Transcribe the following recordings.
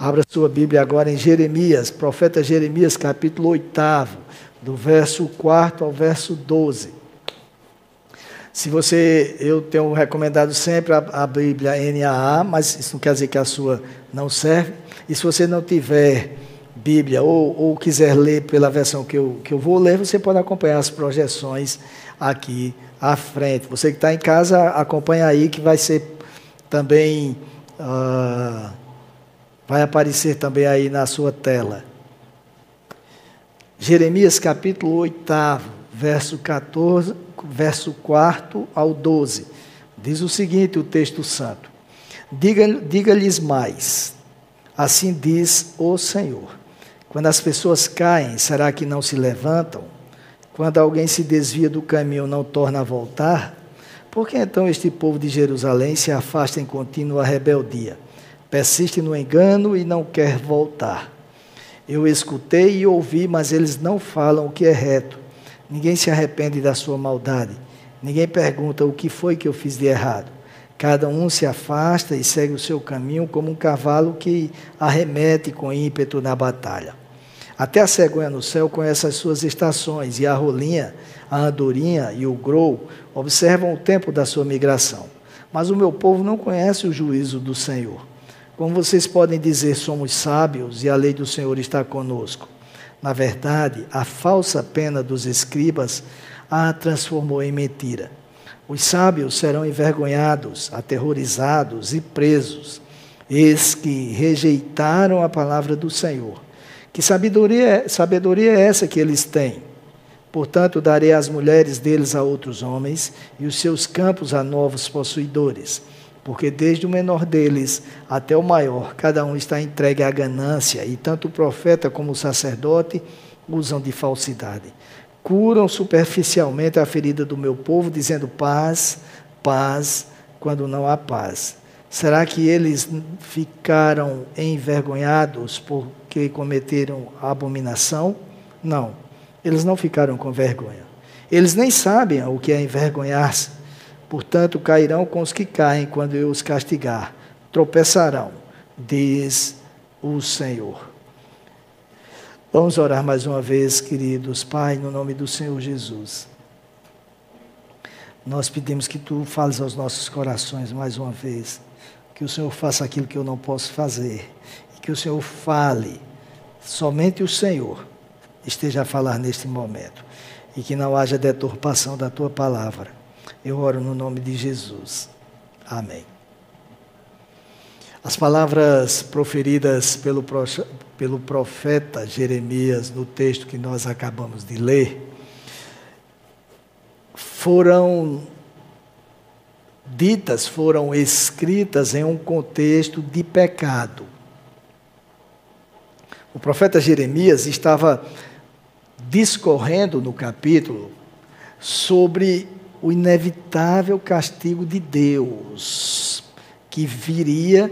Abra sua Bíblia agora em Jeremias, profeta Jeremias, capítulo 8, do verso 4 ao verso 12. Se você, eu tenho recomendado sempre a, a, Bíblia NAA, mas isso não quer dizer que a sua não serve. E se você não tiver Bíblia ou, ou quiser ler pela versão que eu, que eu vou ler, você pode acompanhar as projeções aqui à frente. Você que está em casa, acompanha aí que vai ser também. Uh, Vai aparecer também aí na sua tela. Jeremias capítulo 8, verso 14, verso 4 ao 12. Diz o seguinte o texto santo: Diga-lhes diga mais, assim diz o Senhor. Quando as pessoas caem, será que não se levantam? Quando alguém se desvia do caminho, não torna a voltar? Por que então este povo de Jerusalém se afasta em contínua rebeldia? Persiste no engano e não quer voltar. Eu escutei e ouvi, mas eles não falam o que é reto. Ninguém se arrepende da sua maldade. Ninguém pergunta o que foi que eu fiz de errado. Cada um se afasta e segue o seu caminho como um cavalo que arremete com ímpeto na batalha. Até a cegonha no céu conhece as suas estações, e a rolinha, a andorinha e o grou observam o tempo da sua migração. Mas o meu povo não conhece o juízo do Senhor. Como vocês podem dizer, somos sábios e a lei do Senhor está conosco. Na verdade, a falsa pena dos escribas a transformou em mentira. Os sábios serão envergonhados, aterrorizados e presos, eis que rejeitaram a palavra do Senhor. Que sabedoria, é, sabedoria é essa que eles têm? Portanto, darei as mulheres deles a outros homens e os seus campos a novos possuidores porque desde o menor deles até o maior, cada um está entregue à ganância, e tanto o profeta como o sacerdote usam de falsidade. Curam superficialmente a ferida do meu povo, dizendo paz, paz, quando não há paz. Será que eles ficaram envergonhados porque cometeram abominação? Não, eles não ficaram com vergonha. Eles nem sabem o que é envergonhar-se Portanto, cairão com os que caem quando eu os castigar, tropeçarão, diz o Senhor. Vamos orar mais uma vez, queridos. Pai, no nome do Senhor Jesus. Nós pedimos que tu fales aos nossos corações mais uma vez, que o Senhor faça aquilo que eu não posso fazer, e que o Senhor fale, somente o Senhor esteja a falar neste momento, e que não haja deturpação da tua palavra eu oro no nome de Jesus. Amém. As palavras proferidas pelo, pelo profeta Jeremias no texto que nós acabamos de ler foram ditas, foram escritas em um contexto de pecado. O profeta Jeremias estava discorrendo no capítulo sobre o inevitável castigo de Deus que viria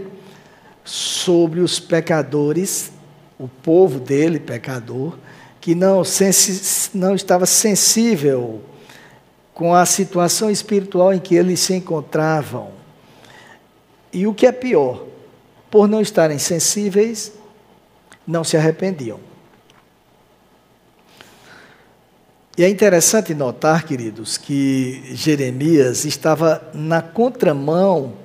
sobre os pecadores, o povo dele, pecador, que não, não estava sensível com a situação espiritual em que eles se encontravam. E o que é pior, por não estarem sensíveis, não se arrependiam. E é interessante notar, queridos, que Jeremias estava na contramão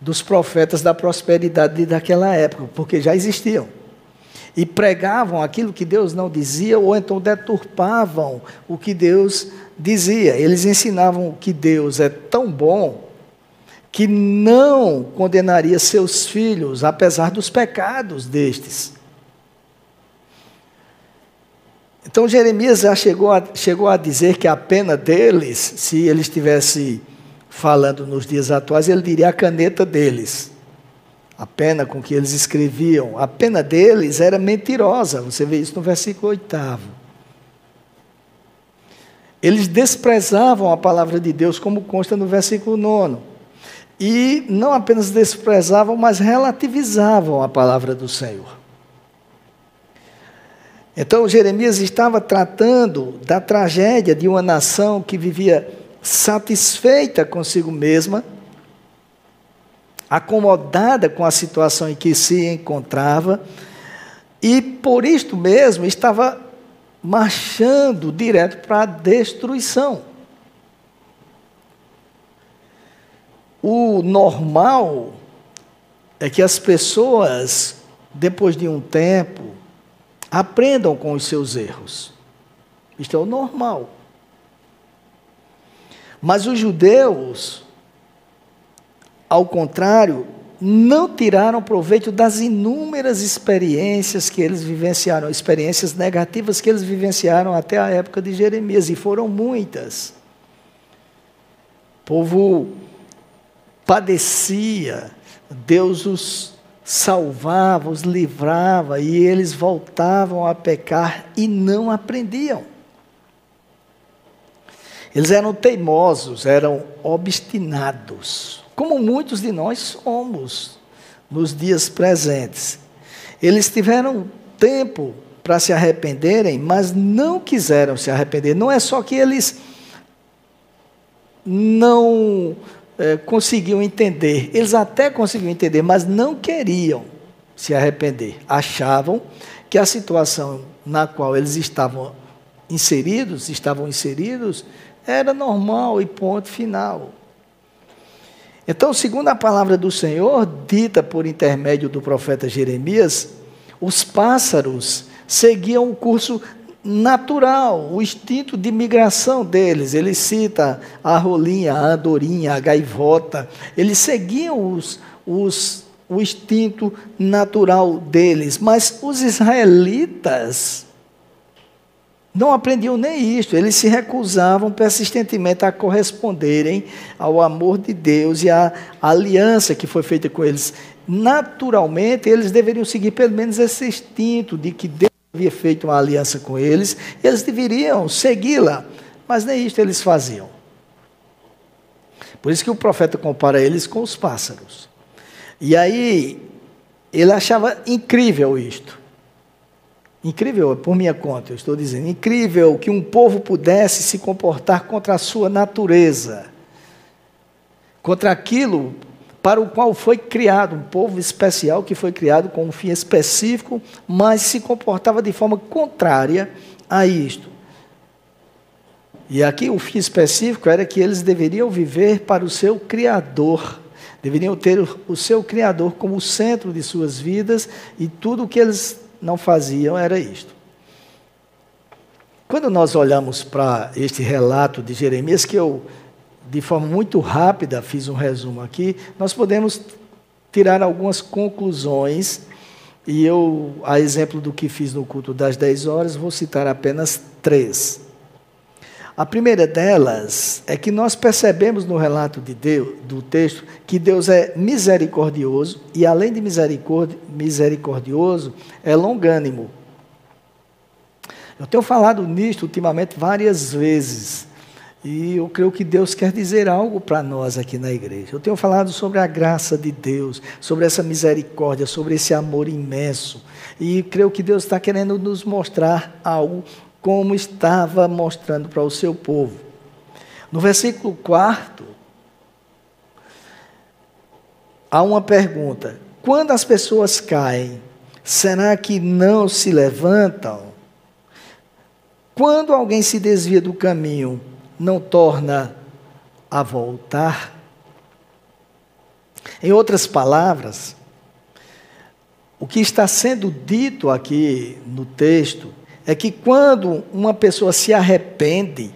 dos profetas da prosperidade daquela época, porque já existiam. E pregavam aquilo que Deus não dizia, ou então deturpavam o que Deus dizia. Eles ensinavam que Deus é tão bom que não condenaria seus filhos, apesar dos pecados destes. Então Jeremias já chegou a, chegou a dizer que a pena deles, se ele estivesse falando nos dias atuais, ele diria a caneta deles. A pena com que eles escreviam, a pena deles era mentirosa. Você vê isso no versículo oitavo. Eles desprezavam a palavra de Deus, como consta no versículo nono. E não apenas desprezavam, mas relativizavam a palavra do Senhor. Então Jeremias estava tratando da tragédia de uma nação que vivia satisfeita consigo mesma, acomodada com a situação em que se encontrava, e por isto mesmo estava marchando direto para a destruição. O normal é que as pessoas, depois de um tempo, aprendam com os seus erros. Isto é o normal. Mas os judeus, ao contrário, não tiraram proveito das inúmeras experiências que eles vivenciaram, experiências negativas que eles vivenciaram até a época de Jeremias, e foram muitas. O povo padecia, Deus os salvava, os livrava, e eles voltavam a pecar e não aprendiam. Eles eram teimosos, eram obstinados, como muitos de nós somos nos dias presentes. Eles tiveram tempo para se arrependerem, mas não quiseram se arrepender. Não é só que eles não é, entender, eles até conseguiam entender, mas não queriam se arrepender. Achavam que a situação na qual eles estavam inseridos, estavam inseridos, era normal e ponto final. Então, segundo a palavra do Senhor, dita por intermédio do profeta Jeremias, os pássaros seguiam o curso natural, o instinto de migração deles. Ele cita a rolinha, a andorinha, a gaivota. Eles seguiam os, os, o instinto natural deles. Mas os israelitas não aprendiam nem isto, eles se recusavam persistentemente a corresponderem ao amor de Deus e à aliança que foi feita com eles. Naturalmente, eles deveriam seguir pelo menos esse instinto de que Deus havia feito uma aliança com eles, e eles deveriam segui-la, mas nem isto eles faziam. Por isso que o profeta compara eles com os pássaros. E aí, ele achava incrível isto. Incrível, por minha conta, eu estou dizendo, incrível que um povo pudesse se comportar contra a sua natureza, contra aquilo para o qual foi criado, um povo especial que foi criado com um fim específico, mas se comportava de forma contrária a isto. E aqui o fim específico era que eles deveriam viver para o seu Criador, deveriam ter o seu Criador como centro de suas vidas e tudo o que eles não faziam era isto. Quando nós olhamos para este relato de Jeremias, que eu, de forma muito rápida, fiz um resumo aqui, nós podemos tirar algumas conclusões, e eu, a exemplo do que fiz no culto das 10 horas, vou citar apenas três. A primeira delas é que nós percebemos no relato de Deus, do texto que Deus é misericordioso e, além de misericordioso, é longânimo. Eu tenho falado nisto ultimamente várias vezes. E eu creio que Deus quer dizer algo para nós aqui na igreja. Eu tenho falado sobre a graça de Deus, sobre essa misericórdia, sobre esse amor imenso. E creio que Deus está querendo nos mostrar algo como estava mostrando para o seu povo. No versículo 4, há uma pergunta: quando as pessoas caem, será que não se levantam? Quando alguém se desvia do caminho, não torna a voltar? Em outras palavras, o que está sendo dito aqui no texto é que quando uma pessoa se arrepende,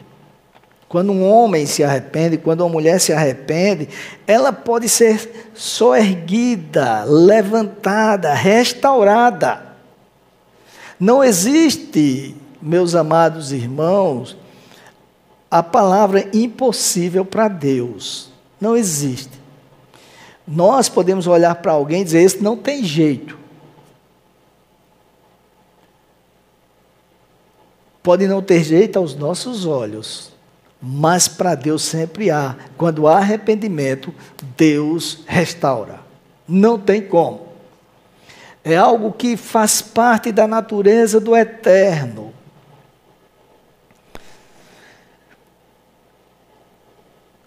quando um homem se arrepende, quando uma mulher se arrepende, ela pode ser soerguida, levantada, restaurada. Não existe, meus amados irmãos, a palavra impossível para Deus. Não existe. Nós podemos olhar para alguém e dizer: esse não tem jeito. Pode não ter jeito aos nossos olhos, mas para Deus sempre há. Quando há arrependimento, Deus restaura. Não tem como. É algo que faz parte da natureza do eterno.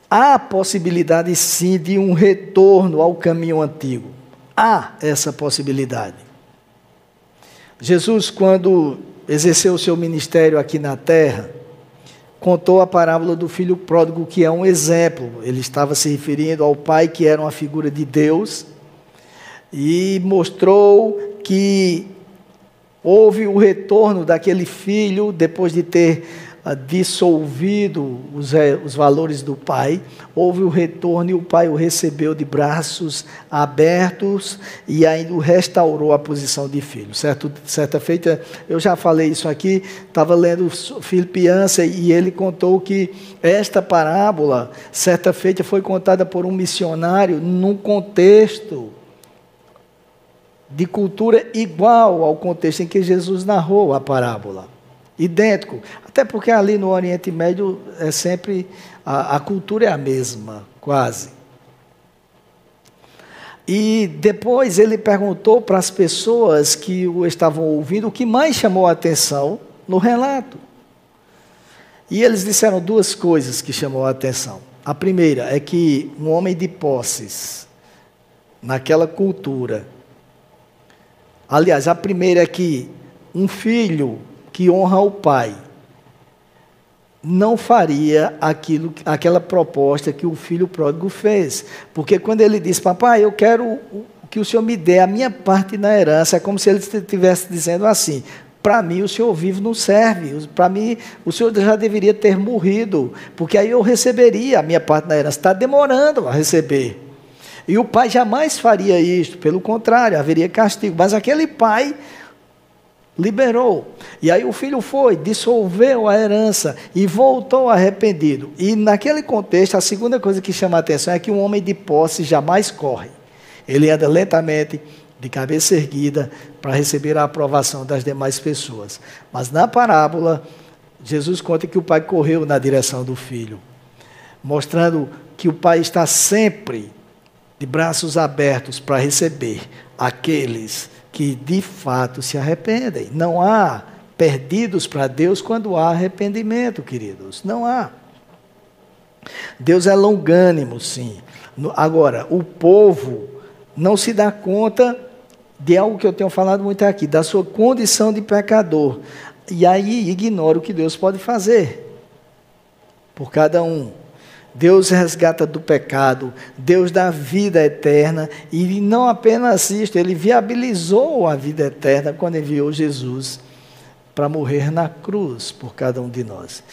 Há possibilidade sim de um retorno ao caminho antigo. Há essa possibilidade. Jesus, quando exerceu o seu ministério aqui na terra, contou a parábola do filho pródigo, que é um exemplo. Ele estava se referindo ao pai, que era uma figura de Deus, e mostrou que houve o retorno daquele filho depois de ter dissolvido os, eh, os valores do pai, houve o retorno e o pai o recebeu de braços abertos e ainda o restaurou a posição de filho. Certo, certa feita, eu já falei isso aqui, estava lendo Filipiança e ele contou que esta parábola, certa feita, foi contada por um missionário num contexto de cultura igual ao contexto em que Jesus narrou a parábola idêntico. Até porque ali no Oriente Médio é sempre a, a cultura é a mesma, quase. E depois ele perguntou para as pessoas que o estavam ouvindo o que mais chamou a atenção no relato. E eles disseram duas coisas que chamou a atenção. A primeira é que um homem de posses, naquela cultura, aliás, a primeira é que um filho que honra o pai, não faria aquilo, aquela proposta que o filho pródigo fez. Porque quando ele disse, papai, eu quero que o senhor me dê a minha parte na herança, é como se ele estivesse dizendo assim: para mim o senhor vivo não serve, para mim o senhor já deveria ter morrido, porque aí eu receberia a minha parte na herança. Está demorando a receber. E o pai jamais faria isto, pelo contrário, haveria castigo. Mas aquele pai liberou. E aí o filho foi, dissolveu a herança e voltou arrependido. E naquele contexto, a segunda coisa que chama a atenção é que um homem de posse jamais corre. Ele anda lentamente, de cabeça erguida, para receber a aprovação das demais pessoas. Mas na parábola, Jesus conta que o pai correu na direção do filho, mostrando que o pai está sempre de braços abertos para receber aqueles que de fato se arrependem. Não há perdidos para Deus quando há arrependimento, queridos. Não há. Deus é longânimo, sim. Agora, o povo não se dá conta de algo que eu tenho falado muito aqui, da sua condição de pecador. E aí ignora o que Deus pode fazer por cada um. Deus resgata do pecado, Deus dá vida eterna, e não apenas isso, ele viabilizou a vida eterna quando enviou Jesus para morrer na cruz por cada um de nós.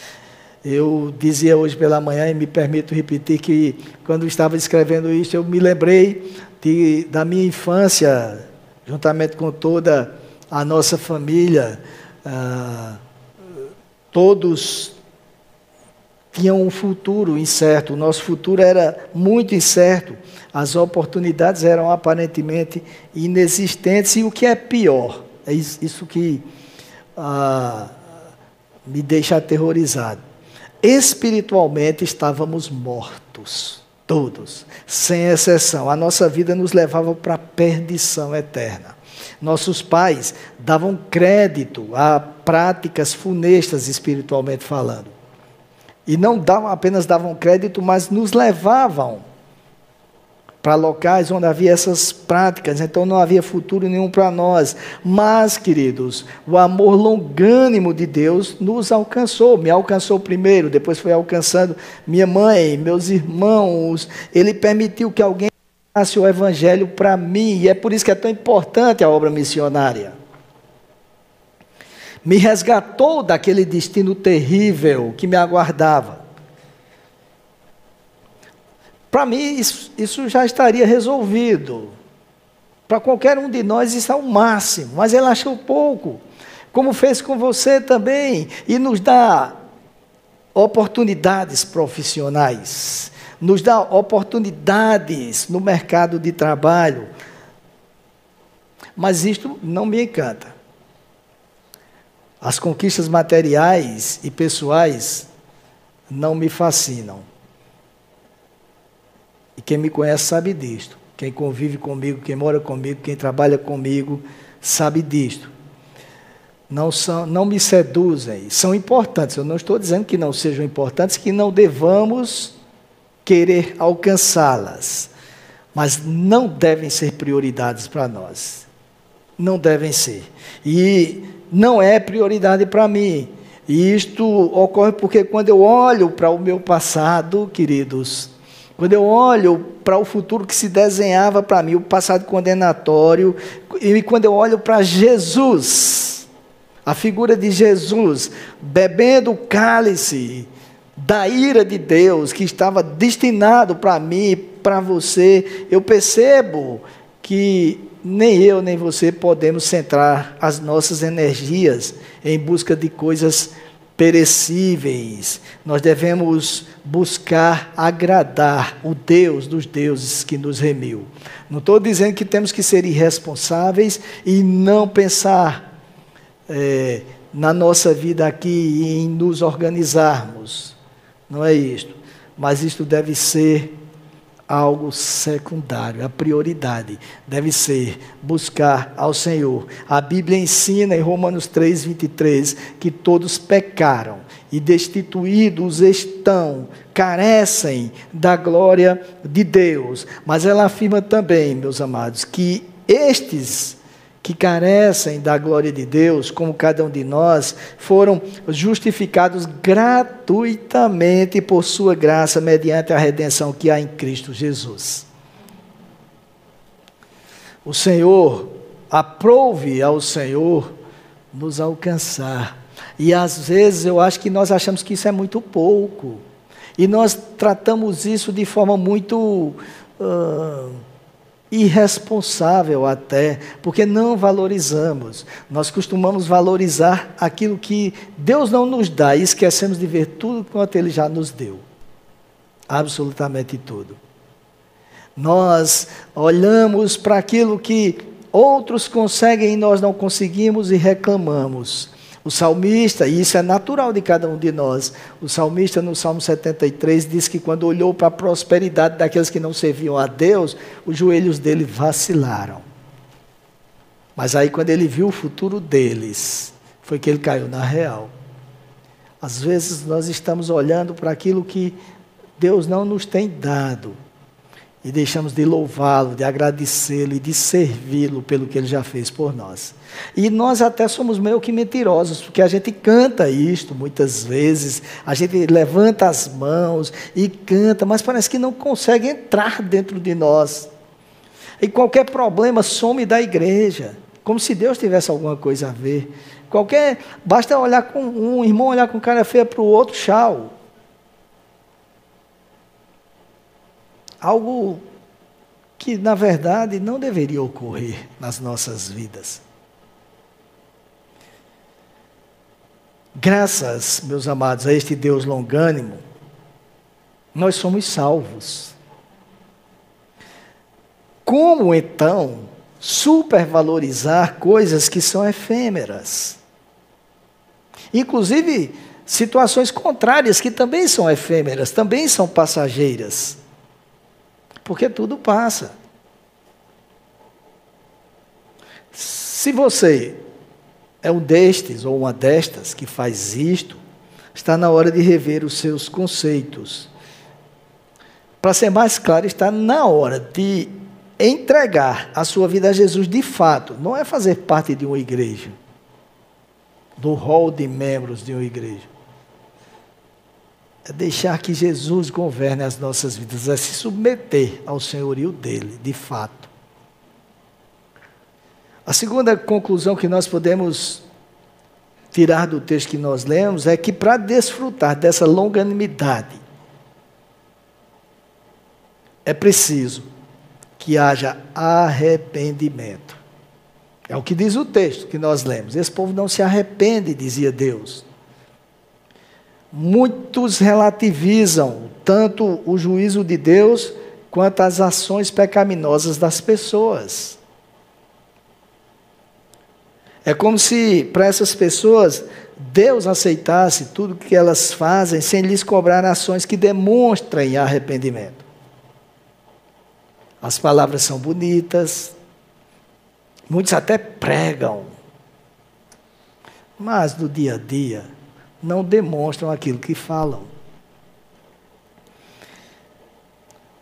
Eu dizia hoje pela manhã, e me permito repetir, que quando estava escrevendo isso, eu me lembrei de, da minha infância, juntamente com toda a nossa família, ah, todos tinham um futuro incerto, o nosso futuro era muito incerto, as oportunidades eram aparentemente inexistentes, e o que é pior, é isso que ah, me deixa aterrorizado. Espiritualmente estávamos mortos, todos, sem exceção. A nossa vida nos levava para a perdição eterna. Nossos pais davam crédito a práticas funestas espiritualmente falando. E não davam, apenas davam crédito, mas nos levavam para locais onde havia essas práticas, então não havia futuro nenhum para nós. Mas, queridos, o amor longânimo de Deus nos alcançou, me alcançou primeiro, depois foi alcançando minha mãe, meus irmãos. Ele permitiu que alguém passe o evangelho para mim, e é por isso que é tão importante a obra missionária me resgatou daquele destino terrível que me aguardava. Para mim, isso, isso, já estaria resolvido. Para qualquer um de nós, isso é o máximo, mas ele achou pouco, como fez com você também, e nos dá oportunidades profissionais, nos dá oportunidades no mercado de trabalho. Mas isto não me encanta. As conquistas materiais e pessoais não me fascinam. E quem me conhece sabe disto. Quem convive comigo, quem mora comigo, quem trabalha comigo, sabe disto. Não, são, não me seduzem, são importantes. Eu não estou dizendo que não sejam importantes, que não devamos querer alcançá-las, mas não devem ser prioridades para nós. Não devem ser. E não é prioridade para mim. E isto ocorre porque quando eu olho para o meu passado, queridos, quando eu olho para o futuro que se desenhava para mim, o passado condenatório, e quando eu olho para Jesus, a figura de Jesus, bebendo o cálice da ira de Deus que estava destinado para mim, para você, eu percebo que nem eu nem você podemos centrar as nossas energias em busca de coisas perecíveis. Nós devemos buscar agradar o Deus dos deuses que nos remiu. Não estou dizendo que temos que ser irresponsáveis e não pensar é, na nossa vida aqui em nos organizarmos. Não é isto. Mas isto deve ser algo secundário. A prioridade deve ser buscar ao Senhor. A Bíblia ensina em Romanos 3, 23 que todos pecaram e destituídos estão, carecem da glória de Deus. Mas ela afirma também, meus amados, que estes que carecem da glória de Deus, como cada um de nós, foram justificados gratuitamente por Sua graça, mediante a redenção que há em Cristo Jesus. O Senhor, aprove ao Senhor nos alcançar. E às vezes eu acho que nós achamos que isso é muito pouco. E nós tratamos isso de forma muito. Uh, irresponsável até, porque não valorizamos. Nós costumamos valorizar aquilo que Deus não nos dá e esquecemos de ver tudo quanto Ele já nos deu. Absolutamente tudo. Nós olhamos para aquilo que outros conseguem e nós não conseguimos e reclamamos. O salmista, e isso é natural de cada um de nós, o salmista no Salmo 73 diz que quando olhou para a prosperidade daqueles que não serviam a Deus, os joelhos dele vacilaram. Mas aí, quando ele viu o futuro deles, foi que ele caiu na real. Às vezes nós estamos olhando para aquilo que Deus não nos tem dado e deixamos de louvá-lo, de agradecê-lo e de servi-lo pelo que ele já fez por nós. E nós até somos meio que mentirosos, porque a gente canta isto muitas vezes, a gente levanta as mãos e canta, mas parece que não consegue entrar dentro de nós. E qualquer problema some da igreja, como se Deus tivesse alguma coisa a ver. Qualquer, basta olhar com um irmão olhar com cara feia para o outro, tchau. Algo que, na verdade, não deveria ocorrer nas nossas vidas. Graças, meus amados, a este Deus longânimo, nós somos salvos. Como então supervalorizar coisas que são efêmeras? Inclusive situações contrárias que também são efêmeras, também são passageiras porque tudo passa. Se você é um destes ou uma destas que faz isto, está na hora de rever os seus conceitos. Para ser mais claro, está na hora de entregar a sua vida a Jesus de fato. Não é fazer parte de uma igreja, do rol de membros de uma igreja é deixar que Jesus governe as nossas vidas, é se submeter ao senhorio dele, de fato. A segunda conclusão que nós podemos tirar do texto que nós lemos é que para desfrutar dessa longanimidade, é preciso que haja arrependimento. É o que diz o texto que nós lemos. Esse povo não se arrepende, dizia Deus. Muitos relativizam tanto o juízo de Deus quanto as ações pecaminosas das pessoas. É como se para essas pessoas Deus aceitasse tudo que elas fazem sem lhes cobrar ações que demonstrem arrependimento. As palavras são bonitas, muitos até pregam, mas no dia a dia não demonstram aquilo que falam.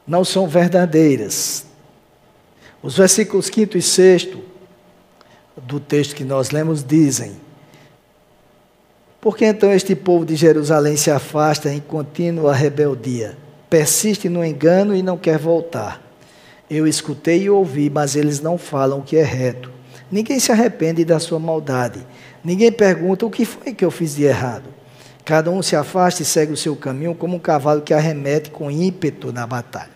não são verdadeiras. Os versículos 5 e 6 do texto que nós lemos dizem: Por que então este povo de Jerusalém se afasta em contínua rebeldia? Persiste no engano e não quer voltar. Eu escutei e ouvi, mas eles não falam o que é reto. Ninguém se arrepende da sua maldade. Ninguém pergunta o que foi que eu fiz de errado. Cada um se afasta e segue o seu caminho como um cavalo que arremete com ímpeto na batalha.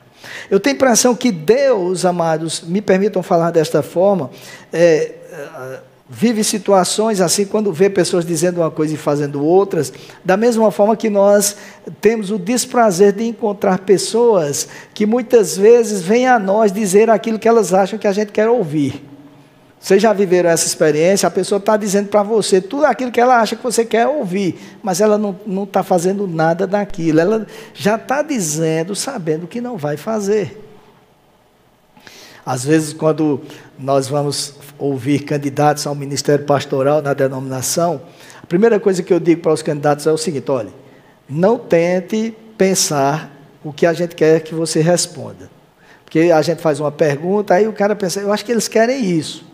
Eu tenho a impressão que Deus, amados, me permitam falar desta forma, é, é, vive situações assim quando vê pessoas dizendo uma coisa e fazendo outras, da mesma forma que nós temos o desprazer de encontrar pessoas que muitas vezes vêm a nós dizer aquilo que elas acham que a gente quer ouvir. Vocês já viveram essa experiência? A pessoa está dizendo para você tudo aquilo que ela acha que você quer ouvir, mas ela não está fazendo nada daquilo. Ela já está dizendo, sabendo que não vai fazer. Às vezes, quando nós vamos ouvir candidatos ao ministério pastoral na denominação, a primeira coisa que eu digo para os candidatos é o seguinte: olhe, não tente pensar o que a gente quer que você responda. Porque a gente faz uma pergunta, aí o cara pensa, eu acho que eles querem isso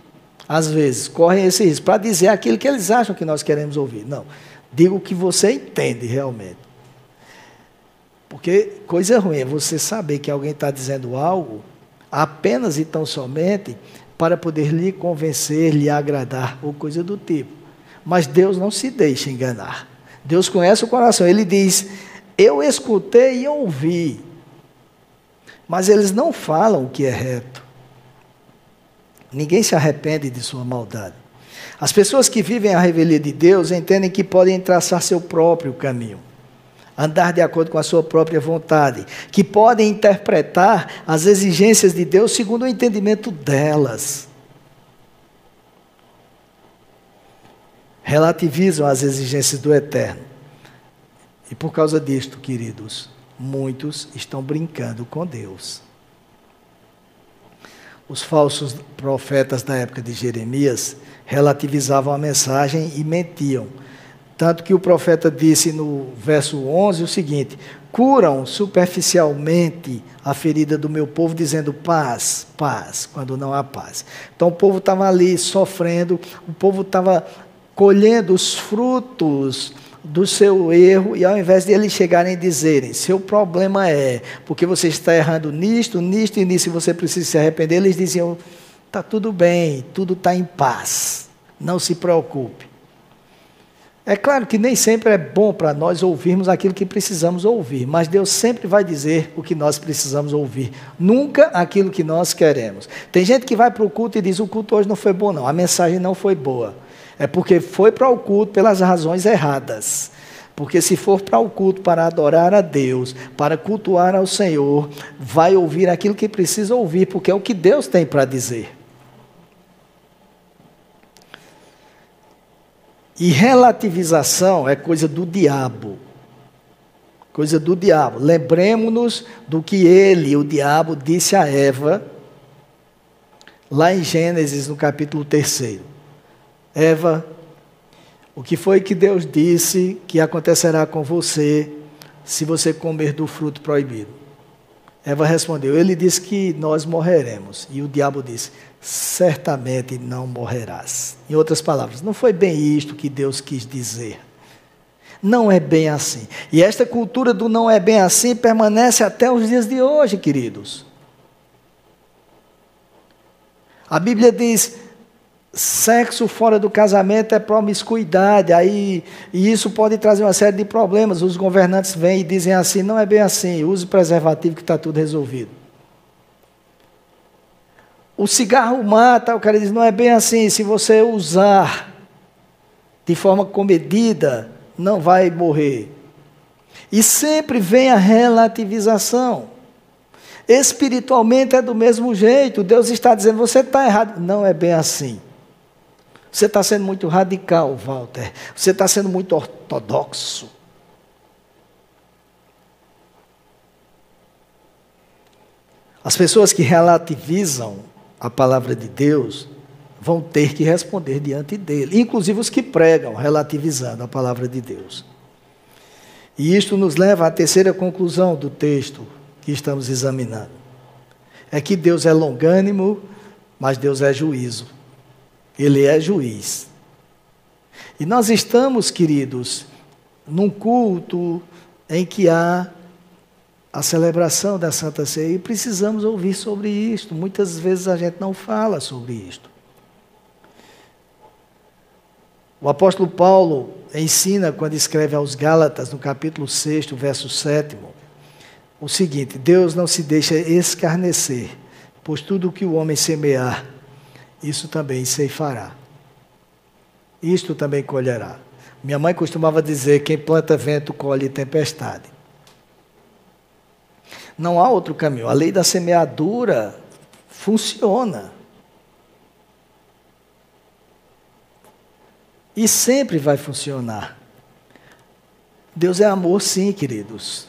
às vezes, correm esse risco para dizer aquilo que eles acham que nós queremos ouvir. Não. Diga o que você entende realmente. Porque coisa ruim é você saber que alguém está dizendo algo apenas e tão somente para poder lhe convencer, lhe agradar ou coisa do tipo. Mas Deus não se deixa enganar. Deus conhece o coração. Ele diz: Eu escutei e ouvi. Mas eles não falam o que é reto. Ninguém se arrepende de sua maldade. As pessoas que vivem a revelia de Deus entendem que podem traçar seu próprio caminho, andar de acordo com a sua própria vontade, que podem interpretar as exigências de Deus segundo o entendimento delas. Relativizam as exigências do eterno. E por causa disto, queridos, muitos estão brincando com Deus os falsos profetas da época de Jeremias relativizavam a mensagem e mentiam. Tanto que o profeta disse no verso 11 o seguinte: curam superficialmente a ferida do meu povo, dizendo paz, paz, quando não há paz. Então o povo estava ali sofrendo, o povo estava colhendo os frutos do seu erro e ao invés de eles chegarem e dizerem, seu problema é porque você está errando nisto, nisto e nisso e você precisa se arrepender, eles diziam, está tudo bem, tudo está em paz, não se preocupe. É claro que nem sempre é bom para nós ouvirmos aquilo que precisamos ouvir, mas Deus sempre vai dizer o que nós precisamos ouvir, nunca aquilo que nós queremos. Tem gente que vai para o culto e diz: o culto hoje não foi bom, não, a mensagem não foi boa. É porque foi para o culto pelas razões erradas. Porque se for para o culto para adorar a Deus, para cultuar ao Senhor, vai ouvir aquilo que precisa ouvir, porque é o que Deus tem para dizer. E relativização é coisa do diabo. Coisa do diabo. Lembremos-nos do que ele, o diabo, disse a Eva, lá em Gênesis, no capítulo 3. Eva, o que foi que Deus disse que acontecerá com você se você comer do fruto proibido? Eva respondeu: Ele disse que nós morreremos. E o diabo disse: Certamente não morrerás. Em outras palavras, não foi bem isto que Deus quis dizer. Não é bem assim. E esta cultura do não é bem assim permanece até os dias de hoje, queridos. A Bíblia diz: Sexo fora do casamento é promiscuidade, aí, e isso pode trazer uma série de problemas. Os governantes vêm e dizem assim: não é bem assim, use preservativo que está tudo resolvido. O cigarro mata, o cara diz: não é bem assim, se você usar de forma comedida, não vai morrer. E sempre vem a relativização. Espiritualmente é do mesmo jeito, Deus está dizendo: você está errado. Não é bem assim. Você está sendo muito radical, Walter. Você está sendo muito ortodoxo. As pessoas que relativizam a palavra de Deus vão ter que responder diante dele, inclusive os que pregam relativizando a palavra de Deus. E isto nos leva à terceira conclusão do texto que estamos examinando. É que Deus é longânimo, mas Deus é juízo. Ele é juiz. E nós estamos, queridos, num culto em que há a celebração da Santa Ceia e precisamos ouvir sobre isto. Muitas vezes a gente não fala sobre isto. O apóstolo Paulo ensina, quando escreve aos Gálatas, no capítulo 6, verso 7, o seguinte: Deus não se deixa escarnecer, pois tudo o que o homem semear, isso também ceifará. Isto também colherá. Minha mãe costumava dizer: quem planta vento colhe tempestade. Não há outro caminho. A lei da semeadura funciona. E sempre vai funcionar. Deus é amor, sim, queridos.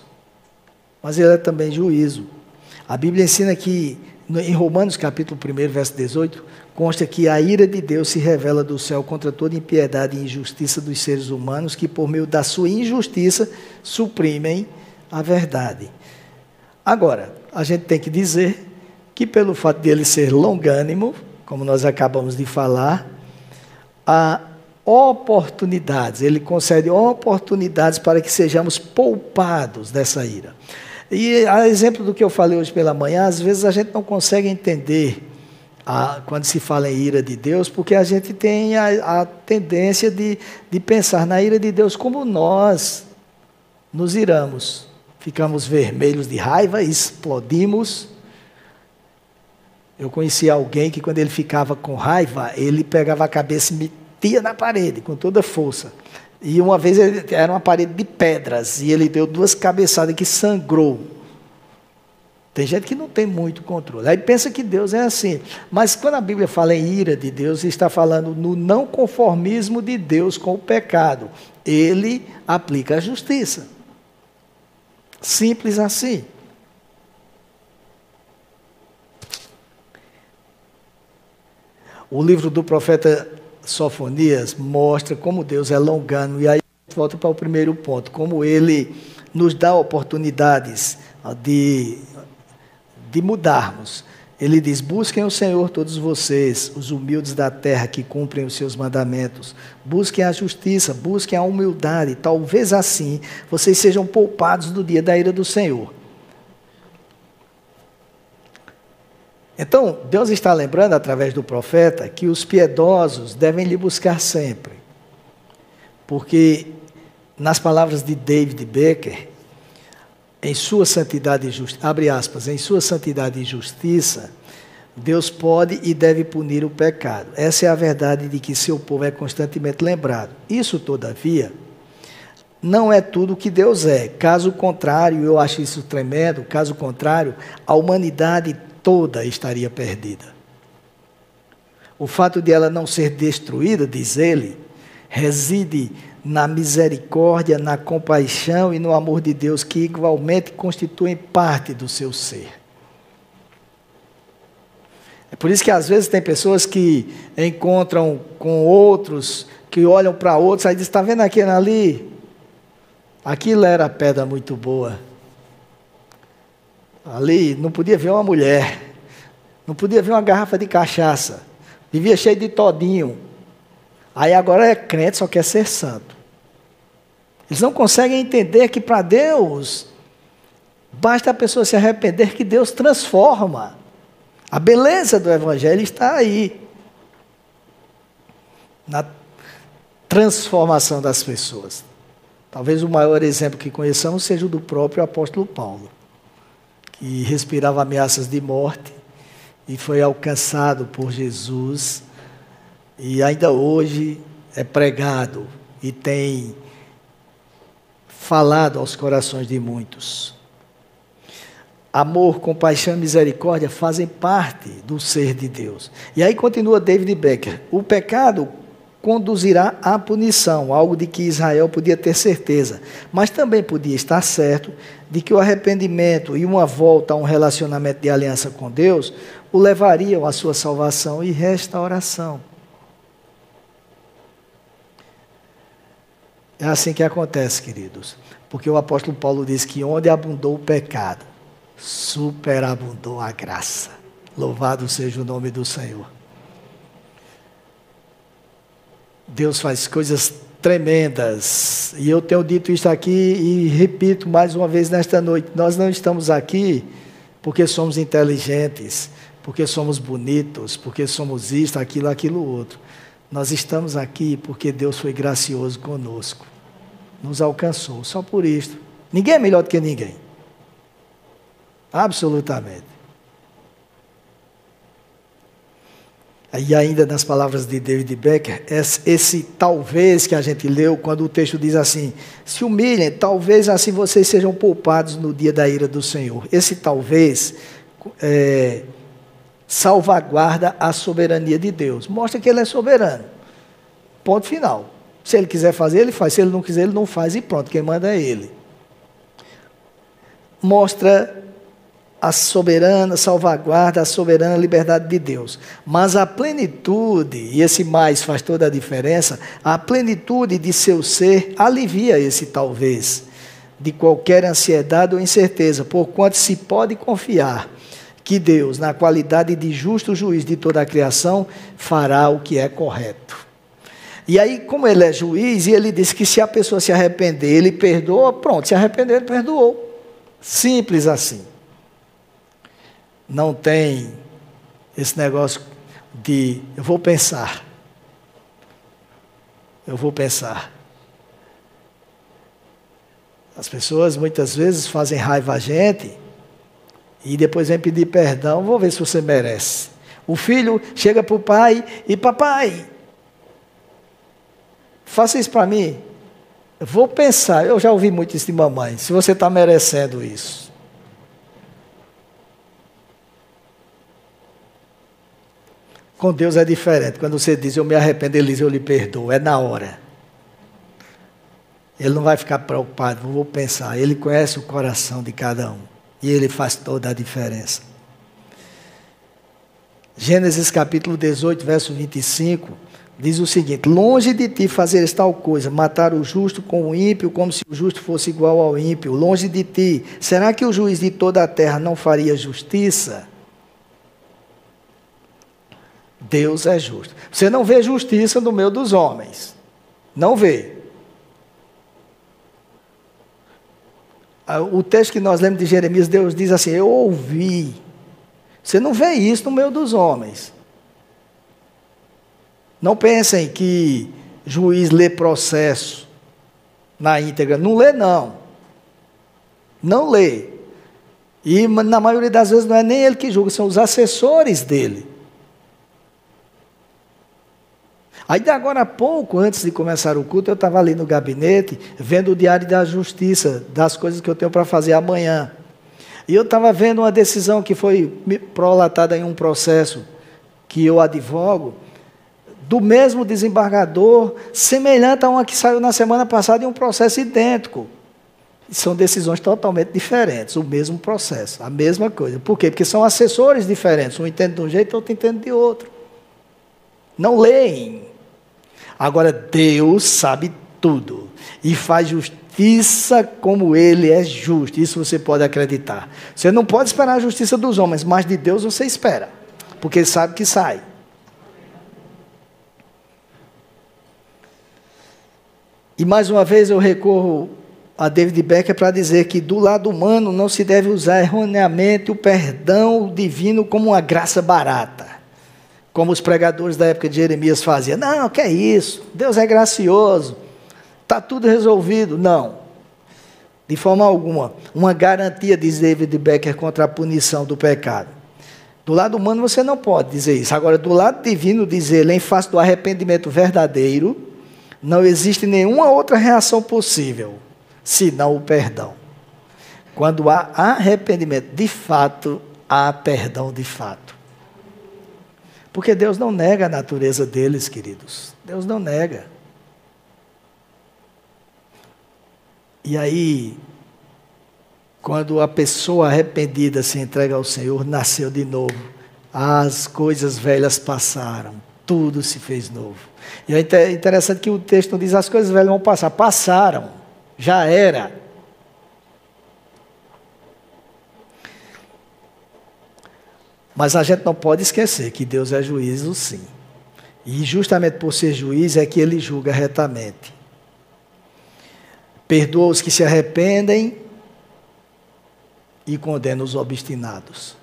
Mas Ele é também juízo. A Bíblia ensina que, em Romanos capítulo 1, verso 18, consta que a ira de Deus se revela do céu contra toda impiedade e injustiça dos seres humanos que, por meio da sua injustiça, suprimem a verdade. Agora, a gente tem que dizer que, pelo fato de ele ser longânimo, como nós acabamos de falar, a oportunidades, ele concede oportunidades para que sejamos poupados dessa ira. E a exemplo do que eu falei hoje pela manhã, às vezes a gente não consegue entender a, quando se fala em ira de Deus, porque a gente tem a, a tendência de, de pensar na ira de Deus como nós nos iramos. Ficamos vermelhos de raiva, explodimos. Eu conheci alguém que, quando ele ficava com raiva, ele pegava a cabeça e batia na parede com toda força. E uma vez ele, era uma parede de pedras e ele deu duas cabeçadas que sangrou. Tem gente que não tem muito controle. Aí pensa que Deus é assim. Mas quando a Bíblia fala em ira de Deus, está falando no não conformismo de Deus com o pecado. Ele aplica a justiça. Simples assim. O livro do profeta Sofonias mostra como Deus é longano. E aí volta para o primeiro ponto, como ele nos dá oportunidades de, de mudarmos. Ele diz: Busquem o Senhor, todos vocês, os humildes da terra que cumprem os seus mandamentos. Busquem a justiça, busquem a humildade. Talvez assim vocês sejam poupados do dia da ira do Senhor. Então, Deus está lembrando através do profeta que os piedosos devem lhe buscar sempre. Porque, nas palavras de David Becker, em sua santidade e justiça, abre aspas, em sua santidade e justiça, Deus pode e deve punir o pecado. Essa é a verdade de que seu povo é constantemente lembrado. Isso, todavia, não é tudo que Deus é. Caso contrário, eu acho isso tremendo, caso contrário, a humanidade toda estaria perdida. O fato de ela não ser destruída, diz ele, reside na misericórdia, na compaixão e no amor de Deus, que igualmente constituem parte do seu ser. É por isso que às vezes tem pessoas que encontram com outros, que olham para outros, aí dizem: está vendo aquele ali? Aquilo era pedra muito boa. Ali não podia ver uma mulher, não podia ver uma garrafa de cachaça, vivia cheio de todinho. Aí agora é crente, só quer ser santo. Eles não conseguem entender que para Deus basta a pessoa se arrepender que Deus transforma. A beleza do Evangelho está aí. Na transformação das pessoas. Talvez o maior exemplo que conheçamos seja o do próprio apóstolo Paulo que respirava ameaças de morte e foi alcançado por Jesus e ainda hoje é pregado e tem falado aos corações de muitos. Amor, compaixão e misericórdia fazem parte do ser de Deus. E aí continua David Becker: o pecado conduzirá à punição, algo de que Israel podia ter certeza, mas também podia estar certo de que o arrependimento e uma volta a um relacionamento de aliança com Deus o levariam à sua salvação e restauração. É assim que acontece, queridos. Porque o apóstolo Paulo diz que onde abundou o pecado, superabundou a graça. Louvado seja o nome do Senhor. Deus faz coisas tremendas. E eu tenho dito isso aqui e repito mais uma vez nesta noite: nós não estamos aqui porque somos inteligentes, porque somos bonitos, porque somos isto, aquilo, aquilo outro. Nós estamos aqui porque Deus foi gracioso conosco, nos alcançou, só por isto. Ninguém é melhor do que ninguém. Absolutamente. E ainda nas palavras de David Becker, esse talvez que a gente leu, quando o texto diz assim: se humilhem, talvez assim vocês sejam poupados no dia da ira do Senhor. Esse talvez é, salvaguarda a soberania de Deus, mostra que Ele é soberano. Ponto final. Se Ele quiser fazer, Ele faz. Se Ele não quiser, Ele não faz e pronto, quem manda é Ele. Mostra a soberana salvaguarda, a soberana liberdade de Deus. Mas a plenitude, e esse mais faz toda a diferença, a plenitude de seu ser alivia esse talvez, de qualquer ansiedade ou incerteza, porquanto se pode confiar que Deus, na qualidade de justo juiz de toda a criação, fará o que é correto. E aí, como ele é juiz, e ele diz que se a pessoa se arrepender, ele perdoa, pronto, se arrepender, ele perdoou. Simples assim não tem esse negócio de eu vou pensar. Eu vou pensar. As pessoas muitas vezes fazem raiva a gente e depois vem pedir perdão, vou ver se você merece. O filho chega para o pai e papai, faça isso para mim. Eu vou pensar, eu já ouvi muito isso de mamãe, se você está merecendo isso. Com Deus é diferente. Quando você diz eu me arrependo, ele diz eu lhe perdoo. É na hora. Ele não vai ficar preocupado, vou pensar. Ele conhece o coração de cada um. E ele faz toda a diferença. Gênesis capítulo 18, verso 25, diz o seguinte: Longe de ti fazeres tal coisa, matar o justo com o ímpio, como se o justo fosse igual ao ímpio. Longe de ti. Será que o juiz de toda a terra não faria justiça? Deus é justo. Você não vê justiça no meio dos homens. Não vê. Ah, o texto que nós lemos de Jeremias, Deus diz assim: Eu ouvi. Você não vê isso no meio dos homens. Não pensem que juiz lê processo na íntegra. Não lê, não. Não lê. E na maioria das vezes não é nem ele que julga, são os assessores dele. Aí, agora há pouco, antes de começar o culto, eu estava ali no gabinete, vendo o Diário da Justiça, das coisas que eu tenho para fazer amanhã. E eu estava vendo uma decisão que foi prolatada em um processo que eu advogo, do mesmo desembargador, semelhante a uma que saiu na semana passada em um processo idêntico. São decisões totalmente diferentes, o mesmo processo, a mesma coisa. Por quê? Porque são assessores diferentes, um entende de um jeito, outro entende de outro. Não leem. Agora, Deus sabe tudo e faz justiça como Ele é justo. Isso você pode acreditar. Você não pode esperar a justiça dos homens, mas de Deus você espera, porque Ele sabe que sai. E mais uma vez eu recorro a David Becker para dizer que do lado humano não se deve usar erroneamente o perdão divino como uma graça barata como os pregadores da época de Jeremias faziam. Não, que é isso? Deus é gracioso. Está tudo resolvido. Não. De forma alguma. Uma garantia, diz David Becker, contra a punição do pecado. Do lado humano você não pode dizer isso. Agora, do lado divino, dizer em face do arrependimento verdadeiro, não existe nenhuma outra reação possível, senão o perdão. Quando há arrependimento de fato, há perdão de fato. Porque Deus não nega a natureza deles, queridos. Deus não nega. E aí, quando a pessoa arrependida se entrega ao Senhor, nasceu de novo. As coisas velhas passaram, tudo se fez novo. E é interessante que o texto não diz as coisas velhas vão passar, passaram, já era. Mas a gente não pode esquecer que Deus é juízo, sim. E justamente por ser juiz é que ele julga retamente. Perdoa os que se arrependem e condena os obstinados.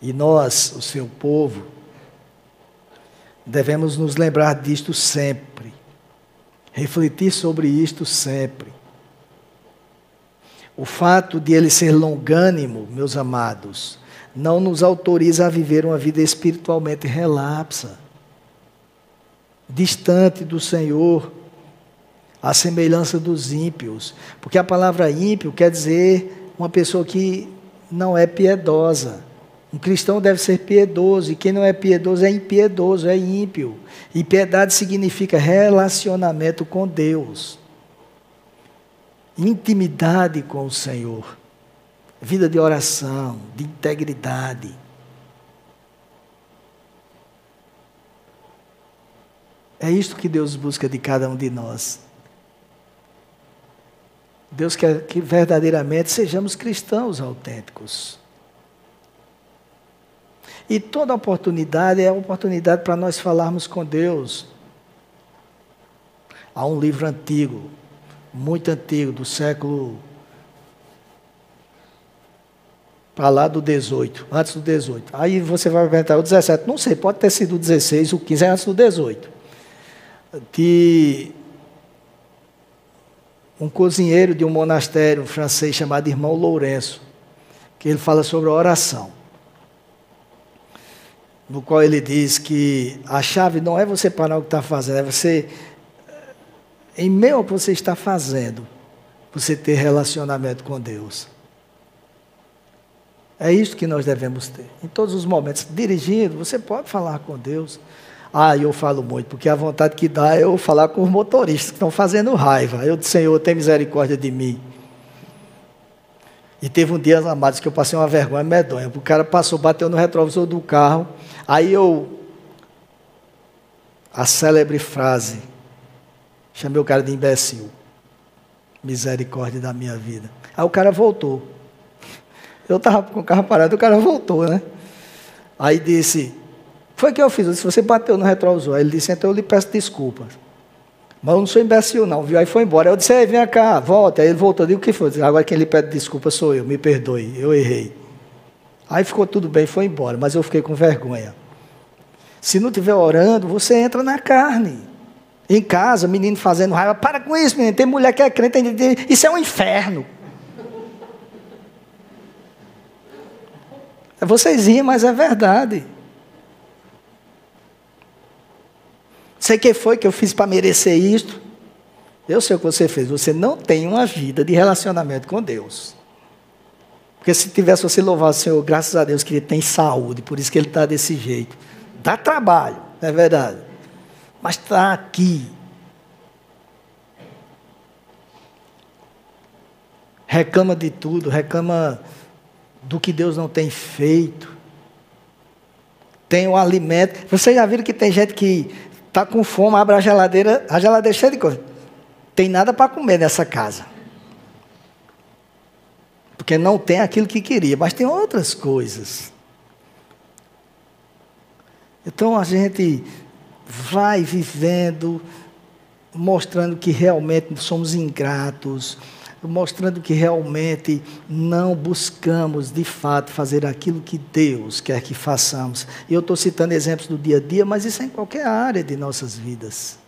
E nós, o seu povo, devemos nos lembrar disto sempre, refletir sobre isto sempre. O fato de ele ser longânimo, meus amados, não nos autoriza a viver uma vida espiritualmente relapsa, distante do Senhor, à semelhança dos ímpios. Porque a palavra ímpio quer dizer uma pessoa que não é piedosa. Um cristão deve ser piedoso, e quem não é piedoso é impiedoso, é ímpio. E piedade significa relacionamento com Deus, intimidade com o Senhor, vida de oração, de integridade. É isto que Deus busca de cada um de nós. Deus quer que verdadeiramente sejamos cristãos autênticos. E toda oportunidade é oportunidade para nós falarmos com Deus. Há um livro antigo, muito antigo, do século para lá do 18, antes do 18. Aí você vai perguntar o 17, não sei, pode ter sido o 16, o 15 é antes do 18. De um cozinheiro de um monastério francês chamado Irmão Lourenço, que ele fala sobre a oração. No qual ele diz que a chave não é você parar o que está fazendo, é você, em meio ao que você está fazendo, você ter relacionamento com Deus. É isso que nós devemos ter. Em todos os momentos, dirigindo, você pode falar com Deus. Ah, eu falo muito, porque a vontade que dá é eu falar com os motoristas que estão fazendo raiva. Eu Senhor, tem misericórdia de mim. E teve um dia, amados, que eu passei uma vergonha medonha. O cara passou, bateu no retrovisor do carro. Aí eu. A célebre frase. Chamei o cara de imbecil. Misericórdia da minha vida. Aí o cara voltou. Eu estava com o carro parado, o cara voltou, né? Aí disse: foi que eu fiz. Eu disse, você bateu no retrovisor. Ele disse, então eu lhe peço desculpas. Mas eu não sou imbecil, não, viu? Aí foi embora. Eu disse, vem cá, volta. Aí ele voltou, digo, o que foi? Disse, Agora quem lhe pede desculpa sou eu, me perdoe, eu errei. Aí ficou tudo bem, foi embora, mas eu fiquei com vergonha. Se não estiver orando, você entra na carne. Em casa, menino fazendo raiva, para com isso, menino. Tem mulher que é crente, isso é um inferno. Vocês riem, mas é verdade. Sei que foi que eu fiz para merecer isto. Eu sei o que você fez. Você não tem uma vida de relacionamento com Deus. Porque se tivesse você louvar o Senhor, graças a Deus que ele tem saúde, por isso que ele está desse jeito. Dá trabalho, é verdade. Mas está aqui. Reclama de tudo, reclama do que Deus não tem feito. Tem o alimento. Vocês já viram que tem gente que Está com fome, abre a geladeira, a geladeira é cheia de coisa. Tem nada para comer nessa casa. Porque não tem aquilo que queria, mas tem outras coisas. Então a gente vai vivendo, mostrando que realmente somos ingratos, mostrando que realmente não buscamos de fato fazer aquilo que Deus quer que façamos. Eu estou citando exemplos do dia a dia, mas isso é em qualquer área de nossas vidas.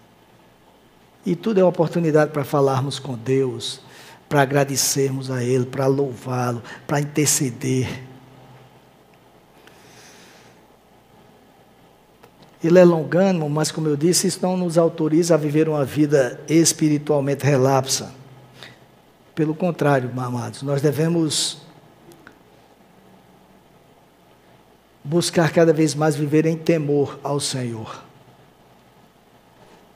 E tudo é uma oportunidade para falarmos com Deus, para agradecermos a Ele, para louvá-lo, para interceder. Ele é longânimo, mas como eu disse, isso não nos autoriza a viver uma vida espiritualmente relapsa. Pelo contrário, amados, nós devemos buscar cada vez mais viver em temor ao Senhor.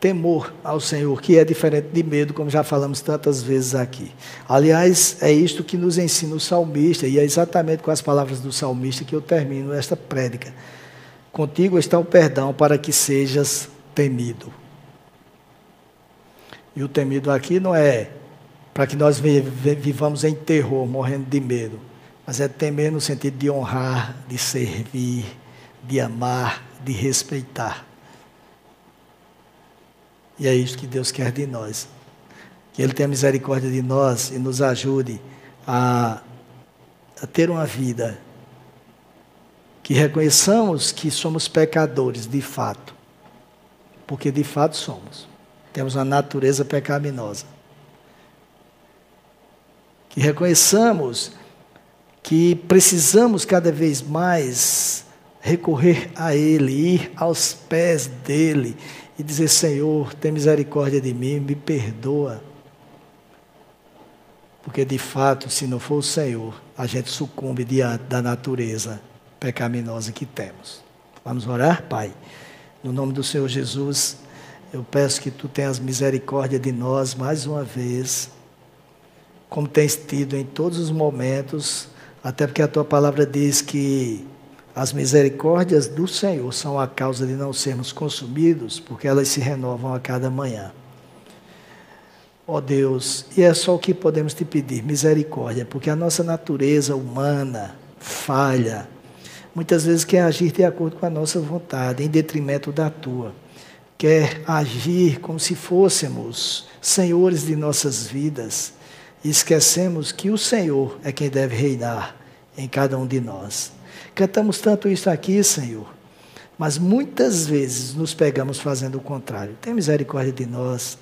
Temor ao Senhor, que é diferente de medo, como já falamos tantas vezes aqui. Aliás, é isto que nos ensina o salmista, e é exatamente com as palavras do salmista que eu termino esta prédica. Contigo está o perdão para que sejas temido. E o temido aqui não é para que nós vivamos em terror, morrendo de medo. mas é temer no sentido de honrar, de servir, de amar, de respeitar. E é isso que Deus quer de nós. Que Ele tenha misericórdia de nós e nos ajude a, a ter uma vida que reconheçamos que somos pecadores de fato, porque de fato somos. Temos uma natureza pecaminosa. Que reconheçamos que precisamos cada vez mais recorrer a Ele, ir aos pés dEle e dizer: Senhor, tem misericórdia de mim, me perdoa. Porque de fato, se não for o Senhor, a gente sucumbe diante da natureza pecaminosa que temos. Vamos orar, Pai? No nome do Senhor Jesus, eu peço que tu tenhas misericórdia de nós mais uma vez, como tens tido em todos os momentos, até porque a tua palavra diz que as misericórdias do Senhor são a causa de não sermos consumidos, porque elas se renovam a cada manhã. Ó oh Deus, e é só o que podemos te pedir, misericórdia, porque a nossa natureza humana falha, muitas vezes quer agir de acordo com a nossa vontade, em detrimento da tua. Quer agir como se fôssemos senhores de nossas vidas esquecemos que o Senhor é quem deve reinar em cada um de nós. Cantamos tanto isso aqui, Senhor, mas muitas vezes nos pegamos fazendo o contrário. Tem misericórdia de nós.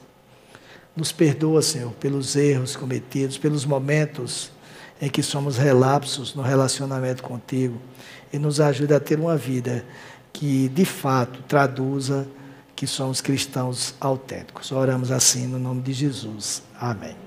Nos perdoa, Senhor, pelos erros cometidos, pelos momentos em que somos relapsos no relacionamento contigo e nos ajuda a ter uma vida que de fato traduza que somos cristãos autênticos. Oramos assim no nome de Jesus. Amém.